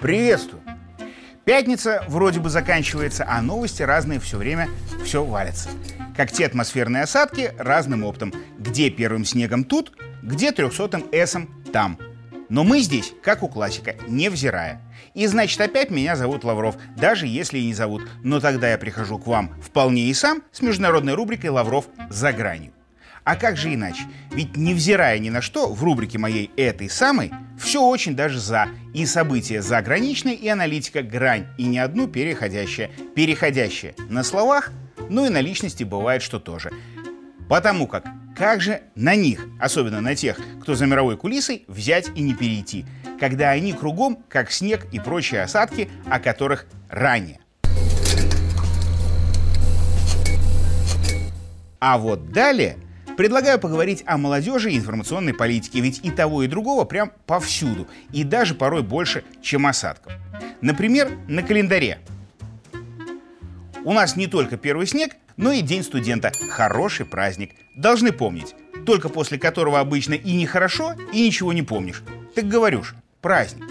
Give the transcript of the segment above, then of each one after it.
Приветствую! Пятница вроде бы заканчивается, а новости разные все время, все валятся. Как те атмосферные осадки разным оптом. Где первым снегом тут, где трехсотым эсом там. Но мы здесь, как у классика, невзирая. И значит, опять меня зовут Лавров, даже если и не зовут. Но тогда я прихожу к вам вполне и сам с международной рубрикой «Лавров за гранью». А как же иначе? Ведь невзирая ни на что, в рубрике моей этой самой все очень даже за. И события заграничные, и аналитика грань, и не одну переходящая. Переходящая на словах, ну и на личности бывает, что тоже. Потому как как же на них, особенно на тех, кто за мировой кулисой, взять и не перейти, когда они кругом, как снег и прочие осадки, о которых ранее. А вот далее – Предлагаю поговорить о молодежи и информационной политике, ведь и того, и другого прям повсюду, и даже порой больше, чем осадков. Например, на календаре. У нас не только первый снег, но и День студента. Хороший праздник. Должны помнить, только после которого обычно и нехорошо, и ничего не помнишь. Так говорю ж, праздник.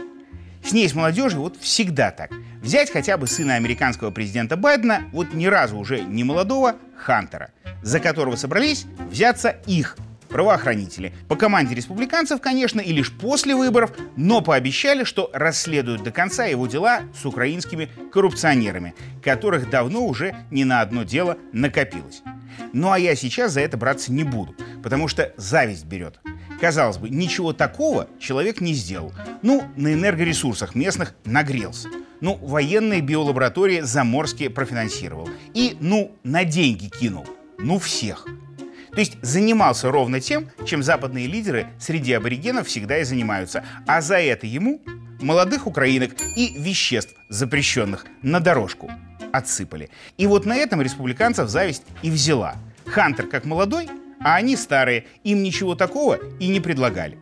С ней, с молодежью, вот всегда так. Взять хотя бы сына американского президента Байдена, вот ни разу уже не молодого, Хантера, за которого собрались взяться их правоохранители. По команде республиканцев, конечно, и лишь после выборов, но пообещали, что расследуют до конца его дела с украинскими коррупционерами, которых давно уже ни на одно дело накопилось. Ну а я сейчас за это браться не буду, потому что зависть берет. Казалось бы, ничего такого человек не сделал. Ну, на энергоресурсах местных нагрелся. Ну, военные биолаборатории заморские профинансировал. И, ну, на деньги кинул. Ну, всех. То есть занимался ровно тем, чем западные лидеры среди аборигенов всегда и занимаются. А за это ему молодых украинок и веществ запрещенных на дорожку отсыпали. И вот на этом республиканцев зависть и взяла. Хантер как молодой, а они старые, им ничего такого и не предлагали.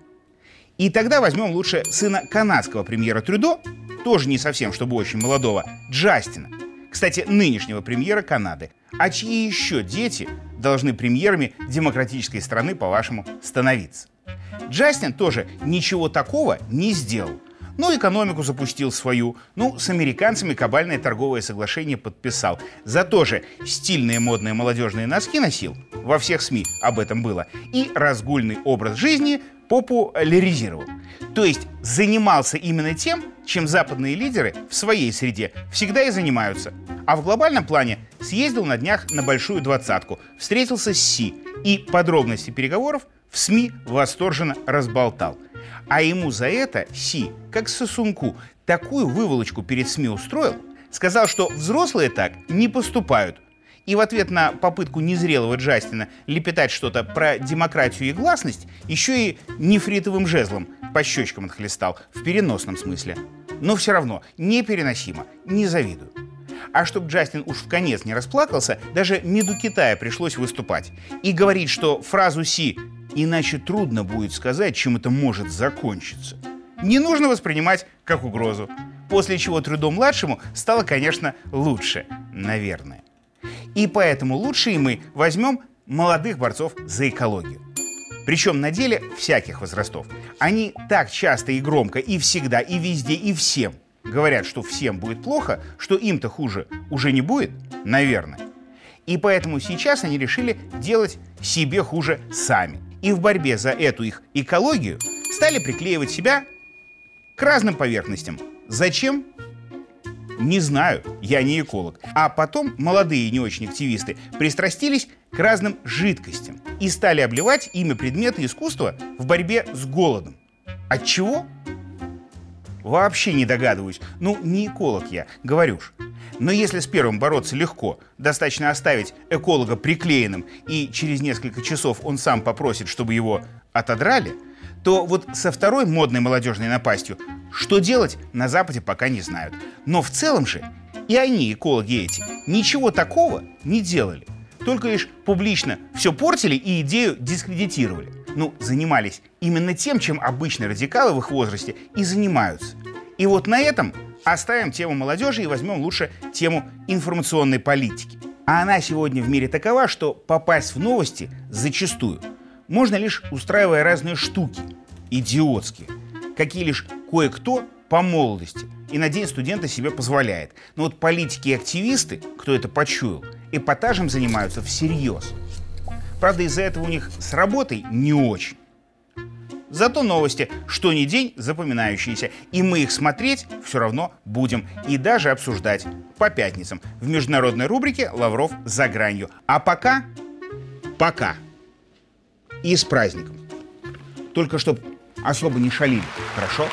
И тогда возьмем лучше сына канадского премьера Трюдо, тоже не совсем, чтобы очень молодого, Джастина. Кстати, нынешнего премьера Канады. А чьи еще дети должны премьерами демократической страны, по-вашему, становиться? Джастин тоже ничего такого не сделал. Ну, экономику запустил свою. Ну, с американцами кабальное торговое соглашение подписал. Зато же стильные модные молодежные носки носил. Во всех СМИ об этом было. И разгульный образ жизни популяризировал. То есть занимался именно тем, чем западные лидеры в своей среде всегда и занимаются. А в глобальном плане съездил на днях на большую двадцатку, встретился с Си и подробности переговоров в СМИ восторженно разболтал. А ему за это Си, как сосунку, такую выволочку перед СМИ устроил, сказал, что взрослые так не поступают. И в ответ на попытку незрелого Джастина лепетать что-то про демократию и гласность, еще и нефритовым жезлом по щечкам отхлестал, в переносном смысле. Но все равно непереносимо, не завидую. А чтобы Джастин уж в конец не расплакался, даже МИДу Китая пришлось выступать. И говорить, что фразу «Си» Иначе трудно будет сказать, чем это может закончиться. Не нужно воспринимать как угрозу. После чего Трюдо-младшему стало, конечно, лучше, наверное. И поэтому лучше и мы возьмем молодых борцов за экологию. Причем на деле всяких возрастов. Они так часто и громко, и всегда, и везде, и всем говорят, что всем будет плохо, что им-то хуже уже не будет, наверное. И поэтому сейчас они решили делать себе хуже сами и в борьбе за эту их экологию стали приклеивать себя к разным поверхностям. Зачем? Не знаю, я не эколог. А потом молодые не очень активисты пристрастились к разным жидкостям и стали обливать ими предметы искусства в борьбе с голодом. От чего? Вообще не догадываюсь. Ну, не эколог я, говорю ж. Но если с первым бороться легко, достаточно оставить эколога приклеенным, и через несколько часов он сам попросит, чтобы его отодрали, то вот со второй модной молодежной напастью что делать на Западе пока не знают. Но в целом же и они, экологи эти, ничего такого не делали. Только лишь публично все портили и идею дискредитировали. Ну, занимались именно тем, чем обычные радикалы в их возрасте и занимаются. И вот на этом Оставим тему молодежи и возьмем лучше тему информационной политики. А она сегодня в мире такова, что попасть в новости зачастую можно лишь устраивая разные штуки, идиотские, какие лишь кое-кто по молодости и на день студента себе позволяет. Но вот политики и активисты, кто это почуял, эпатажем занимаются всерьез. Правда, из-за этого у них с работой не очень. Зато новости, что ни день, запоминающиеся. И мы их смотреть все равно будем. И даже обсуждать по пятницам в международной рубрике «Лавров за гранью». А пока, пока. И с праздником. Только чтоб особо не шалили, хорошо?